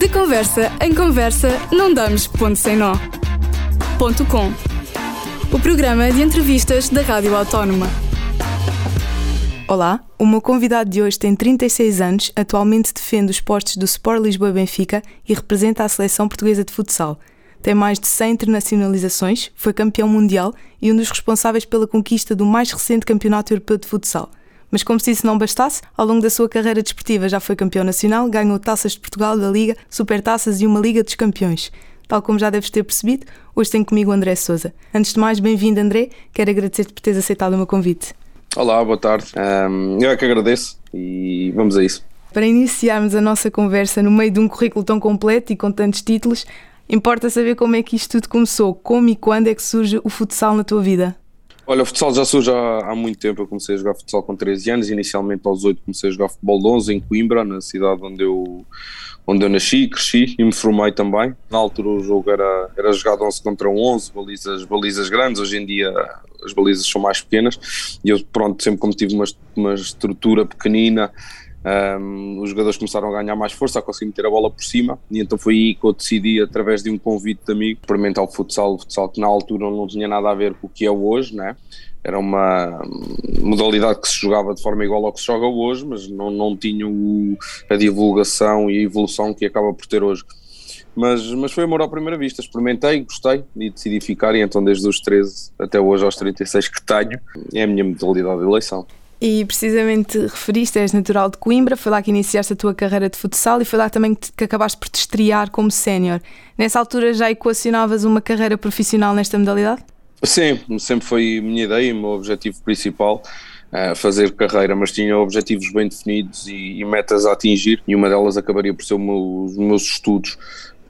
De conversa em conversa, não damos ponto sem nó. Ponto com. O programa de entrevistas da Rádio Autónoma. Olá, o meu convidado de hoje tem 36 anos, atualmente defende os postos do Sport Lisboa Benfica e representa a seleção portuguesa de futsal. Tem mais de 100 internacionalizações, foi campeão mundial e um dos responsáveis pela conquista do mais recente Campeonato Europeu de Futsal. Mas como se isso não bastasse, ao longo da sua carreira desportiva já foi campeão nacional, ganhou taças de Portugal da Liga, Supertaças e uma Liga dos Campeões. Tal como já deves ter percebido, hoje tenho comigo o André Souza. Antes de mais, bem-vindo André, quero agradecer-te por teres aceitado o meu convite. Olá, boa tarde. Um, eu é que agradeço e vamos a isso. Para iniciarmos a nossa conversa no meio de um currículo tão completo e com tantos títulos, importa saber como é que isto tudo começou, como e quando é que surge o futsal na tua vida? Olha, o futsal já surge há, há, muito tempo. Eu comecei a jogar futsal com 13 anos. Inicialmente, aos 8, comecei a jogar futebol de 11 em Coimbra, na cidade onde eu, onde eu nasci, cresci e me formei também. Na altura, o jogo era, era jogado 11 contra 11, balizas, balizas grandes. Hoje em dia, as balizas são mais pequenas. E eu, pronto, sempre como tive uma, uma estrutura pequenina um, os jogadores começaram a ganhar mais força, a conseguir meter a bola por cima, e então foi aí que eu decidi, através de um convite de amigo, experimentar o futsal. O futsal que na altura não tinha nada a ver com o que é hoje, né? era uma modalidade que se jogava de forma igual ao que se joga hoje, mas não, não tinha o, a divulgação e a evolução que acaba por ter hoje. Mas, mas foi amor à primeira vista, experimentei, gostei e decidi ficar, e então desde os 13 até hoje aos 36 que tenho, é a minha modalidade de eleição. E precisamente referiste, és natural de Coimbra, foi lá que iniciaste a tua carreira de futsal e foi lá também que, que acabaste por te estrear como sénior. Nessa altura já equacionavas uma carreira profissional nesta modalidade? Sim, sempre foi a minha ideia, o meu objetivo principal. Uh, fazer carreira, mas tinha objetivos bem definidos e, e, metas a atingir, e uma delas acabaria por ser os meus estudos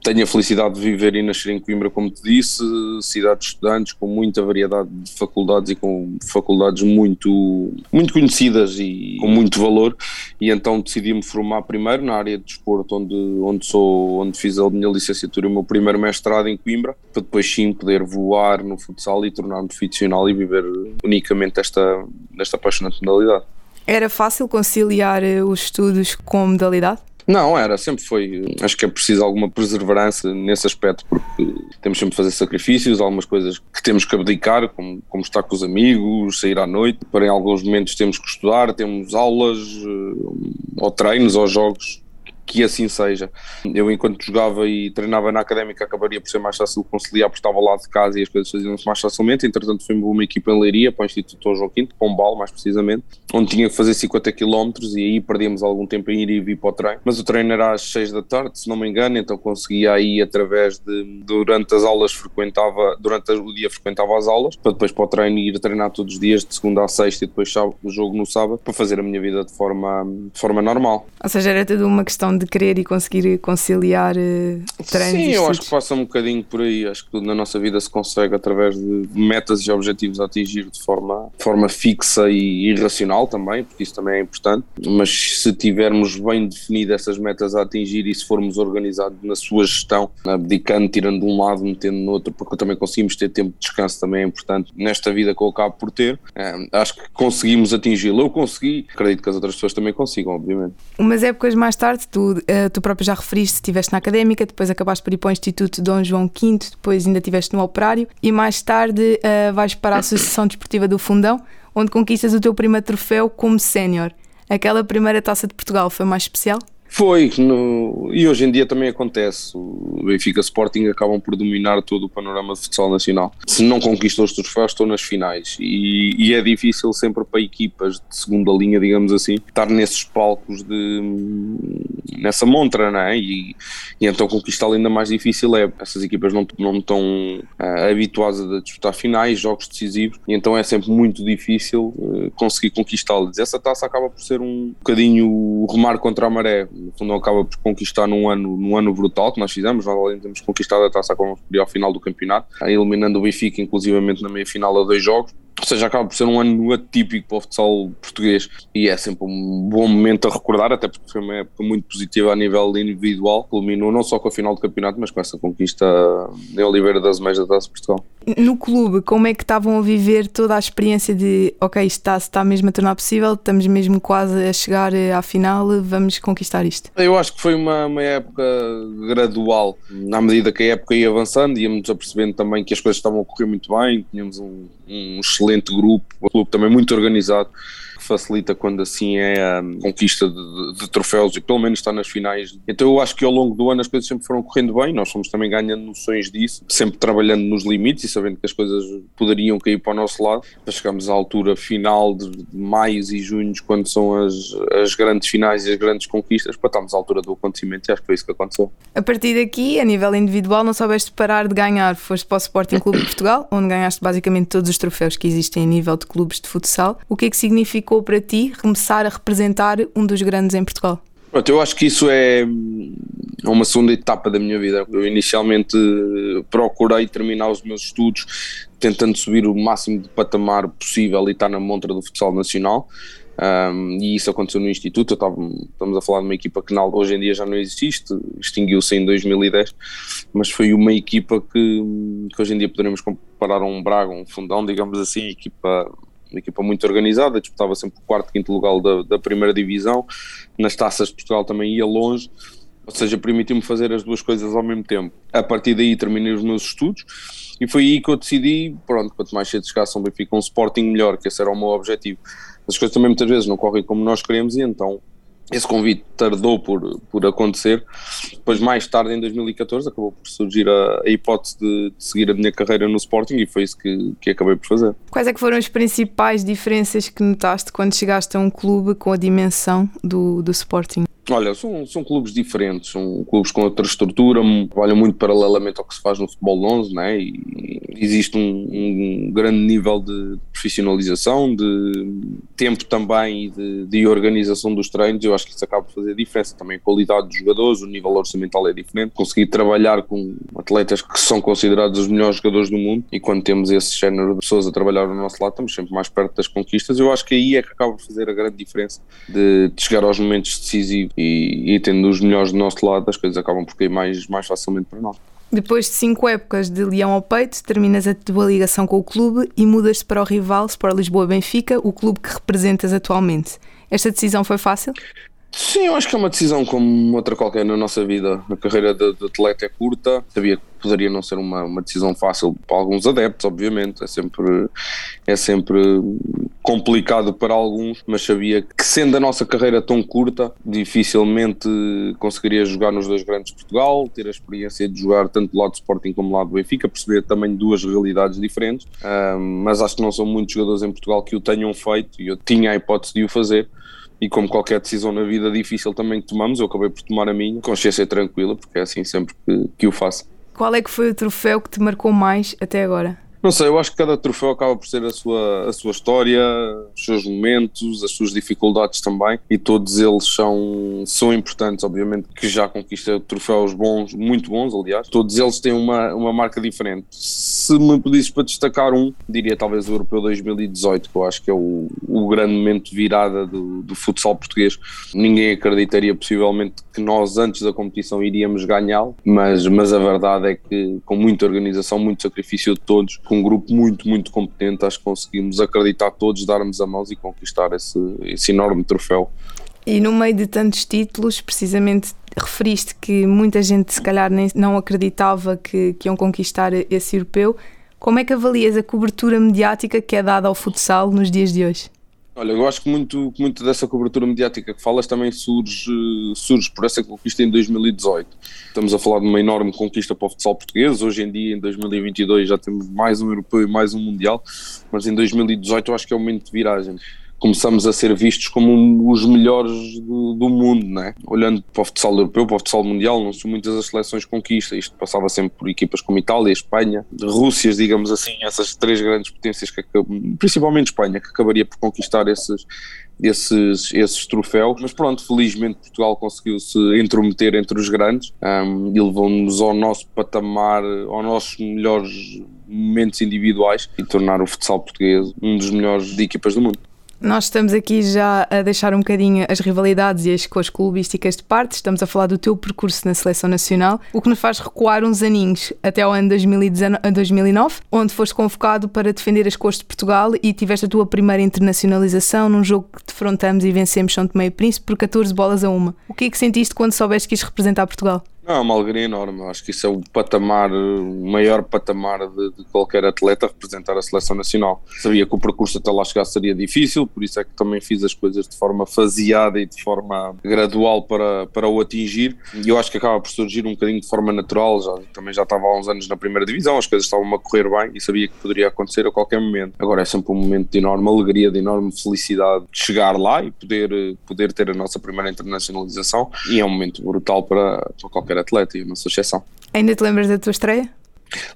tenho a felicidade de viver e nascer em Coimbra, como te disse, cidade de estudantes com muita variedade de faculdades e com faculdades muito, muito conhecidas e com muito valor, e então decidi-me formar primeiro na área de desporto, onde, onde, sou, onde fiz a minha licenciatura e o meu primeiro mestrado em Coimbra, para depois sim poder voar no futsal e tornar-me profissional e viver unicamente esta, esta apaixonante modalidade. Era fácil conciliar eh, os estudos com a modalidade? Não, era, sempre foi. Acho que é preciso alguma perseverança nesse aspecto, porque temos sempre de fazer sacrifícios, algumas coisas que temos que abdicar, como, como estar com os amigos, sair à noite. Para em alguns momentos temos que estudar, temos aulas, eh, ou treinos, ou jogos que assim seja. Eu, enquanto jogava e treinava na académica, acabaria por ser mais fácil conciliar, porque estava lá de casa e as coisas faziam-se mais facilmente. Entretanto, fui-me uma equipa em Leiria, para o Instituto João Quinto, Pombal, mais precisamente, onde tinha que fazer 50 km e aí perdíamos algum tempo em ir e vir para o treino. Mas o treino era às 6 da tarde, se não me engano, então conseguia aí através de. Durante as aulas, frequentava, durante o dia, frequentava as aulas, para depois para o treino ir treinar todos os dias, de segunda a sexta e depois o jogo no sábado, para fazer a minha vida de forma, de forma normal. Ou seja, era tudo uma questão de querer e conseguir conciliar uh, treinos Sim, eu acho que passa um bocadinho por aí. Acho que tudo na nossa vida se consegue através de metas e objetivos a atingir de forma, forma fixa e irracional também, porque isso também é importante. Mas se tivermos bem definido essas metas a atingir e se formos organizados na sua gestão, abdicando, tirando de um lado, metendo no outro, porque também conseguimos ter tempo de descanso também é importante nesta vida que eu acabo por ter. É, acho que conseguimos atingi-lo. Eu consegui, acredito que as outras pessoas também consigam, obviamente. Umas épocas mais tarde, tu uh, tu próprio já referiste, estiveste na académica, depois acabaste por ir para o Instituto Dom João V, depois ainda estiveste no Operário e mais tarde uh, vais para a Associação Desportiva do Fundão, onde conquistas o teu primeiro troféu como sénior. Aquela primeira taça de Portugal foi mais especial? Foi, no, e hoje em dia também acontece. O Benfica Sporting acabam por dominar todo o panorama de futsal nacional. Se não conquistou os troféus, estão nas finais. E, e, é difícil sempre para equipas de segunda linha, digamos assim, estar nesses palcos de. nessa montra, não é? E, e então conquistar ainda mais difícil é. Essas equipas não, não estão uh, habituadas a disputar finais, jogos decisivos, e então é sempre muito difícil uh, conseguir conquistá-las. Essa taça acaba por ser um bocadinho remar contra a maré no fundo acaba por conquistar num ano, num ano brutal que nós fizemos, nós além temos conquistado a taça como ao final do campeonato, eliminando o Benfica inclusivamente na meia final a dois jogos, ou seja, acaba por ser um ano atípico para o futsal português e é sempre um bom momento a recordar, até porque foi uma época muito positiva a nível individual, culminou não só com a final do campeonato, mas com essa conquista em Oliveira das Meias da Taça Portugal. No clube, como é que estavam a viver toda a experiência de, ok, isto está, está mesmo a tornar possível, estamos mesmo quase a chegar à final, vamos conquistar isto? Eu acho que foi uma, uma época gradual, à medida que a época ia avançando, íamos apercebendo também que as coisas estavam a correr muito bem, tínhamos um, um excelente grupo, um clube também muito organizado facilita quando assim é a conquista de, de, troféus e pelo menos está nas finais. Então eu acho que ao longo do ano as coisas sempre foram correndo bem, nós fomos também ganhando noções disso, sempre trabalhando nos limites e sabendo que as coisas poderiam cair para o nosso lado. Mas chegamos à altura final de, maios e junhos, quando são as, as grandes finais e as grandes conquistas, para estarmos à altura do acontecimento e acho que foi isso que aconteceu. A partir daqui, a nível individual, não soubeste parar de ganhar, foste para o Sporting Clube de Portugal, onde ganhaste basicamente todos os troféus que existem a nível de clubes de futsal. O que é que significou para ti começar a representar um dos grandes em Portugal? Eu acho que isso é uma segunda etapa da minha vida. Eu inicialmente procurei terminar os meus estudos tentando subir o máximo de patamar possível e estar na montra do futsal nacional. Um, e isso aconteceu no Instituto. Estamos a falar de uma equipa que hoje em dia já não existe, extinguiu-se em 2010, mas foi uma equipa que, que hoje em dia poderemos comparar a um Braga, um Fundão, digamos assim, equipa uma equipa muito organizada, disputava sempre o quarto, quinto lugar da, da primeira divisão, nas taças de Portugal também ia longe, ou seja, permitiu-me fazer as duas coisas ao mesmo tempo. A partir daí terminei os meus estudos e foi aí que eu decidi, pronto, quanto mais cedo chegasse um Benfica um Sporting melhor, que esse era o meu objetivo. As coisas também muitas vezes não correm como nós queremos e então esse convite tardou por, por acontecer. Depois, mais tarde, em 2014, acabou por surgir a, a hipótese de, de, seguir a minha carreira no Sporting e foi isso que, que acabei por fazer. Quais é que foram as principais diferenças que notaste quando chegaste a um clube com a dimensão do, do Sporting? Olha, são, são clubes diferentes, são clubes com outra estrutura, trabalham muito paralelamente ao que se faz no futebol 11, né? e existe um, um, grande nível de profissionalização, de tempo também e de, de, organização dos treinos, eu acho que isso acaba por fazer diferença, também. A qualidade dos jogadores, o nível orçamental é diferente, conseguir trabalhar com atletas que são considerados os melhores jogadores do mundo e quando temos esse género de pessoas a trabalhar ao nosso lado, estamos sempre mais perto das conquistas, eu acho que aí é que acaba por fazer a grande diferença de, de chegar aos momentos decisivos e, e tendo os melhores do nosso lado, as coisas acabam por cair mais, mais facilmente para nós. Depois de cinco épocas de leão ao peito, terminas a tua ligação com o clube e mudas-te para o rival Sport Lisboa Benfica, o clube que representas atualmente. Esta decisão foi fácil? Sim, eu acho que é uma decisão como outra qualquer na nossa vida. A carreira de, de atleta é curta, sabia que poderia não ser uma, uma decisão fácil para alguns adeptos, obviamente, é sempre, é sempre complicado para alguns, mas sabia que sendo a nossa carreira tão curta, dificilmente conseguiria jogar nos dois grandes de Portugal, ter a experiência de jogar tanto do lado do Sporting como do lado do Benfica, perceber também duas realidades diferentes, um, mas acho que não são muitos jogadores em Portugal que o tenham feito e eu tinha a hipótese de o fazer e como qualquer decisão na vida difícil também que tomamos, eu acabei por tomar a minha, consciência tranquila, porque é assim sempre que, que o faço. Qual é que foi o troféu que te marcou mais até agora? Não sei, eu acho que cada troféu acaba por ser a sua, a sua história, os seus momentos, as suas dificuldades também, e todos eles são, são importantes, obviamente, que já conquista troféus bons, muito bons, aliás, todos eles têm uma, uma marca diferente. Se me pedisses para destacar um, diria talvez o Europeu 2018, que eu acho que é o, o grande momento de virada do, do futsal português. Ninguém acreditaria possivelmente que nós, antes da competição, iríamos ganhá-lo, mas, mas a verdade é que, com muita organização, muito sacrifício de todos, com um grupo muito, muito competente, acho que conseguimos acreditar todos, darmos a mãos e conquistar esse, esse enorme troféu. E no meio de tantos títulos, precisamente referiste que muita gente se calhar nem, não acreditava que, que iam conquistar esse europeu. Como é que avalias a cobertura mediática que é dada ao futsal nos dias de hoje? Olha, eu acho que muito, muito dessa cobertura mediática que falas também surge, surge por essa conquista em 2018. Estamos a falar de uma enorme conquista para o futsal português. Hoje em dia, em 2022, já temos mais um europeu e mais um mundial, mas em 2018 eu acho que é o momento de viragem começamos a ser vistos como os melhores do, do, mundo, né? Olhando para o futsal europeu, para o futsal mundial, não são muitas as seleções conquista. Isto passava sempre por equipas como Itália, Espanha, Rússia, digamos assim, essas três grandes potências, que, principalmente Espanha, que acabaria por conquistar esses, esses, esses troféus. Mas pronto, felizmente Portugal conseguiu se intrometer entre os grandes um, e levou-nos ao nosso patamar, aos nossos melhores momentos individuais e tornar o futsal português um dos melhores de equipas do mundo. Nós estamos aqui já a deixar um bocadinho as rivalidades e as cores clubísticas de parte, estamos a falar do teu percurso na seleção nacional, o que nos faz recuar uns aninhos até ao ano 2009, onde foste convocado para defender as cores de Portugal e tiveste a tua primeira internacionalização num jogo que defrontamos e vencemos São Tomé e Príncipe por 14 bolas a uma. O que é que sentiste quando soubeste que ias representar Portugal? Não, é uma alegria enorme. Acho que isso é o patamar, o maior patamar de, de, qualquer atleta representar a seleção nacional. Sabia que o percurso até lá chegar seria difícil, por isso é que também fiz as coisas de forma faseada e de forma gradual para, para o atingir. E eu acho que acaba por surgir um bocadinho de forma natural. Já, também já estava há uns anos na primeira divisão, as coisas estavam a correr bem e sabia que poderia acontecer a qualquer momento. Agora é sempre um momento de enorme alegria, de enorme felicidade de chegar lá e poder, poder ter a nossa primeira internacionalização. E é um momento brutal para, para qualquer qualquer atleta e não sou exceção. Ainda te lembras da tua estreia?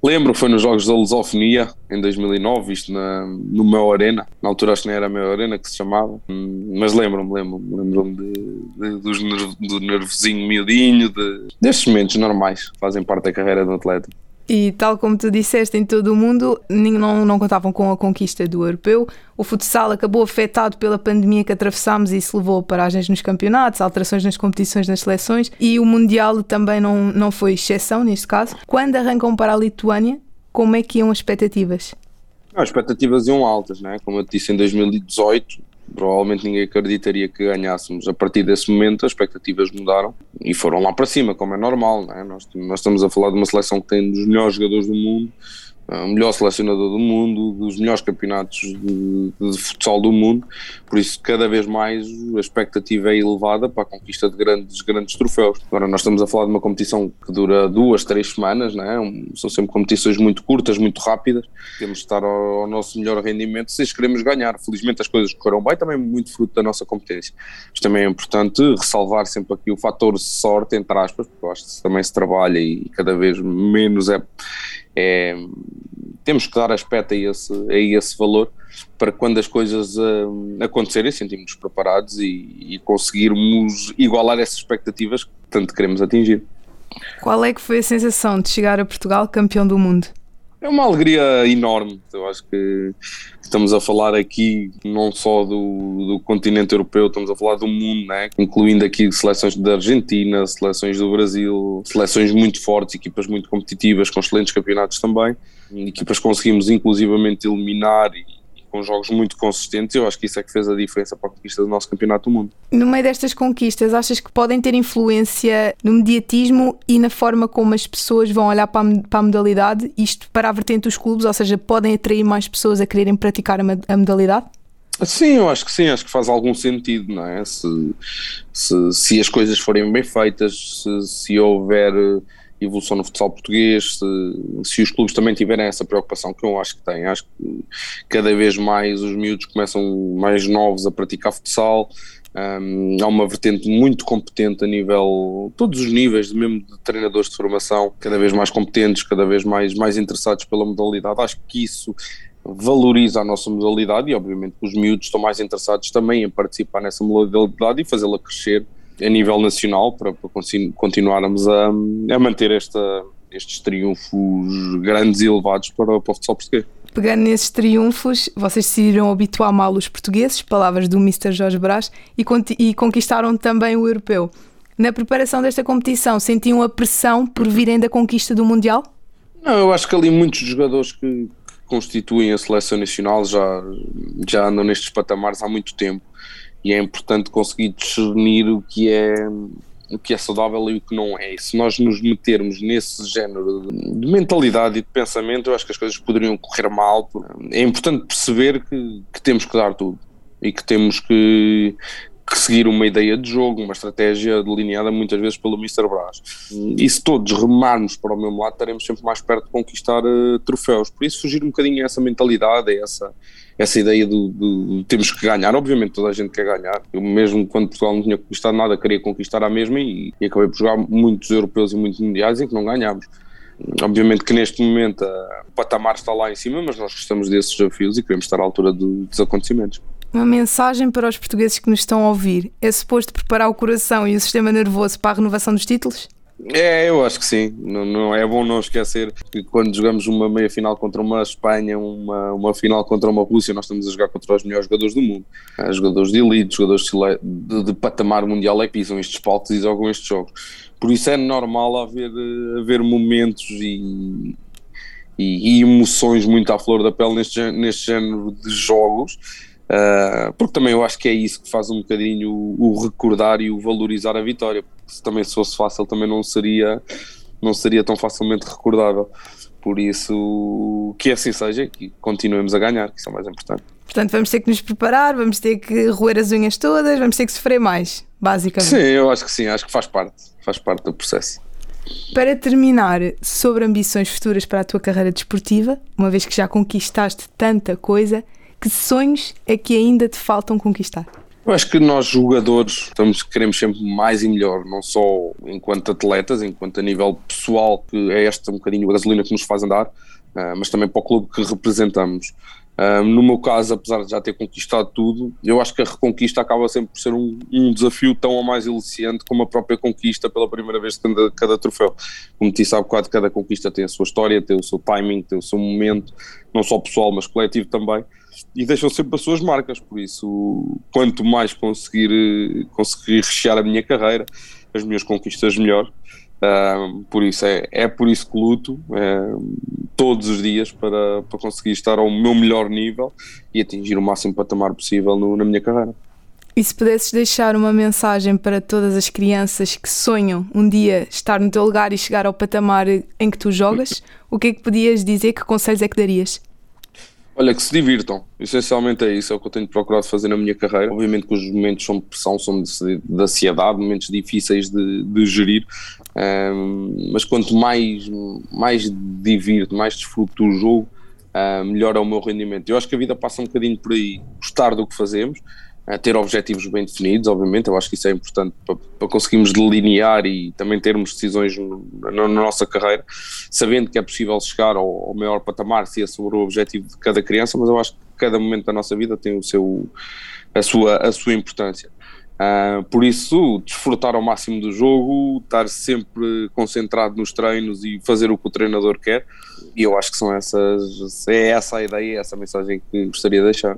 Lembro, foi nos Jogos da Lusofonia em 2009, isto na, no meu Arena. Na altura acho que nem era a meu Arena que se chamava, hum, mas lembro-me, lembro-me, lembro-me de, de, dos, do nervosinho miudinho, de, destes momentos normais que fazem parte da carreira de um atleta. E tal como tu disseste, em todo o mundo não, não contavam com a conquista do europeu. O futsal acabou afetado pela pandemia que atravessámos e isso levou a paragens nos campeonatos, alterações nas competições, nas seleções e o Mundial também não, não foi exceção neste caso. Quando arrancam para a Lituânia, como é que iam as expectativas? as expectativas iam altas, né? como eu disse, em 2018 provavelmente ninguém acreditaria que ganhássemos. A partir desse momento as expectativas mudaram e foram lá para cima, como é normal. É? Nós, nós estamos a falar de uma seleção que tem um dos melhores jogadores do mundo, o melhor selecionador do mundo, dos melhores campeonatos de, de, futsal do mundo, por isso cada vez mais a expectativa é elevada para a conquista de grandes, grandes troféus. Agora nós estamos a falar de uma competição que dura duas, três semanas, não é? são sempre competições muito curtas, muito rápidas, temos de estar ao, ao nosso melhor rendimento se queremos ganhar. Felizmente as coisas correram bem, também muito fruto da nossa competência. Mas também é importante ressalvar sempre aqui o fator sorte, entre aspas, porque eu acho que também se trabalha e cada vez menos é é, temos que dar aspecto a esse, a esse valor para quando as coisas uh, acontecerem sentirmos preparados e, e, conseguirmos igualar essas expectativas que tanto queremos atingir. Qual é que foi a sensação de chegar a Portugal campeão do mundo? É uma alegria enorme. Eu acho que estamos a falar aqui não só do, do continente europeu, estamos a falar do mundo, né? incluindo aqui seleções da Argentina, seleções do Brasil, seleções muito fortes, equipas muito competitivas, com excelentes campeonatos também. Equipas conseguimos inclusivamente eliminar e com jogos muito consistentes, eu acho que isso é que fez a diferença para a conquista do nosso campeonato do mundo. No meio destas conquistas, achas que podem ter influência no mediatismo e na forma como as pessoas vão olhar para a, para a modalidade, isto para a vertente dos clubes, ou seja, podem atrair mais pessoas a quererem praticar a, a modalidade? Sim, eu acho que sim, acho que faz algum sentido, não é? Se, se, se as coisas forem bem feitas, se, se houver evolução no futsal português, se, se, os clubes também tiverem essa preocupação, que eu acho que têm, acho que cada vez mais os miúdos começam mais novos a praticar futsal, um, há uma vertente muito competente a nível, todos os níveis, mesmo de treinadores de formação, cada vez mais competentes, cada vez mais, mais interessados pela modalidade. Acho que isso valoriza a nossa modalidade e, obviamente, os miúdos estão mais interessados também em participar nessa modalidade e fazê-la crescer a nível nacional para, para continuarmos a, a manter esta, estes triunfos grandes e elevados para, para o futsal português. Pegando nesses triunfos, vocês decidiram habituar mal os portugueses, palavras do Mr. Jorge Brás, e, e conquistaram também o europeu. Na preparação desta competição, sentiam a pressão por virem da conquista do Mundial? Não, eu acho que ali muitos jogadores que constituem a seleção nacional já, já andam nestes patamares há muito tempo e é importante conseguir discernir o que é o que é saudável e o que não é. E se nós nos metermos nesse género de mentalidade e de pensamento, eu acho que as coisas poderiam correr mal. É importante perceber que, que temos que dar tudo e que temos que, que seguir uma ideia de jogo, uma estratégia delineada muitas vezes pelo Mr. Brás. E se todos remarmos para o mesmo lado, estaremos sempre mais perto de conquistar uh, troféus. Por isso, fugir um bocadinho essa mentalidade, essa, essa ideia do, do, temos que ganhar. Obviamente, toda a gente quer ganhar. Eu, mesmo quando Portugal não tinha conquistado nada, queria conquistar a mesma e, e acabei por jogar muitos europeus e muitos mundiais em que não ganhámos. Obviamente que neste momento uh, o patamar está lá em cima, mas nós gostamos desses desafios e queremos estar à altura do, dos acontecimentos. Uma mensagem para os portugueses que nos estão a ouvir. É suposto preparar o coração e o sistema nervoso para a renovação dos títulos? É, eu acho que sim. Não, não, é bom não esquecer que quando jogamos uma meia final contra uma Espanha, uma, uma final contra uma Rússia, nós estamos a jogar contra os melhores jogadores do mundo. Há jogadores de elite, jogadores de, de, patamar mundial é que pisam estes palcos e jogam estes jogos. Por isso é normal haver, haver momentos e, e, e emoções muito à flor da pele neste, neste género de jogos. Uh, porque também eu acho que é isso que faz um bocadinho o, o recordar e o valorizar a vitória se também se fosse fácil também não seria não seria tão facilmente recordável por isso que assim seja que continuemos a ganhar que isso é o mais importante Portanto, vamos ter que nos preparar, vamos ter que roer as unhas todas, vamos ter que sofrer mais, basicamente. Sim, eu acho que sim, acho que faz parte, faz parte do processo. Para terminar, sobre ambições futuras para a tua carreira desportiva, uma vez que já conquistaste tanta coisa, que sonhos é que ainda te faltam conquistar? Eu acho que nós jogadores estamos, queremos sempre mais e melhor, não só enquanto atletas, enquanto a nível pessoal, que é esta um bocadinho a gasolina que nos faz andar, uh, mas também para o clube que representamos. Uh, no meu caso, apesar de já ter conquistado tudo, eu acho que a reconquista acaba sempre por ser um, um desafio tão ou mais eliciante como a própria conquista pela primeira vez de cada, cada troféu. Como te disse há bocado, cada conquista tem a sua história, tem o seu timing, tem o seu momento, não só pessoal, mas coletivo também e deixam sempre as suas marcas, por isso quanto mais conseguir, conseguir rechear a minha carreira, as minhas conquistas melhor, uh, por isso é, é por isso que luto uh, todos os dias para, para conseguir estar ao meu melhor nível e atingir o máximo patamar possível no, na minha carreira. E se pudesses deixar uma mensagem para todas as crianças que sonham um dia estar no teu lugar e chegar ao patamar em que tu jogas, o que é que podias dizer? Que conselhos é que darias? Olha, que se divirtam, essencialmente é isso, é o que eu tenho procurado fazer na minha carreira. Obviamente que os momentos são de pressão, são de, de ansiedade, momentos difíceis de, de gerir, um, mas quanto mais, mais divirto, mais desfruto do jogo, uh, melhor é o meu rendimento. Eu acho que a vida passa um bocadinho por aí, gostar do que fazemos, ter objetivos bem definidos, obviamente, eu acho que isso é importante para, para conseguirmos delinear e também termos decisões na, na, nossa carreira, sabendo que é possível chegar ao, ao, maior patamar se esse for o objetivo de cada criança, mas eu acho que cada momento da nossa vida tem o seu, a, sua, a sua importância. Uh, por isso, desfrutar ao máximo do jogo, estar sempre concentrado nos treinos e fazer o que o treinador quer, e eu acho que são essas, é essa a ideia, é essa a mensagem que gostaria de deixar.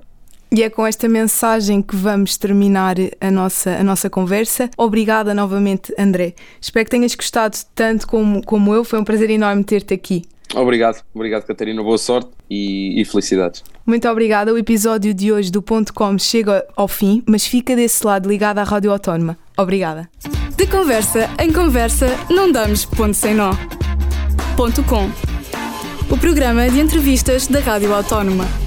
E é com esta mensagem que vamos terminar a nossa, a nossa conversa. Obrigada novamente, André. Espero que tenhas gostado tanto como, como eu. Foi um prazer enorme ter-te aqui. Obrigado, obrigado, Catarina. Boa sorte e, e, felicidades. Muito obrigada. O episódio de hoje do Ponto Com chega ao fim, mas fica desse lado ligado à Rádio Autónoma. Obrigada. De conversa em conversa, não damos ponto sem nó. Ponto Com. O programa de entrevistas da Rádio Autónoma.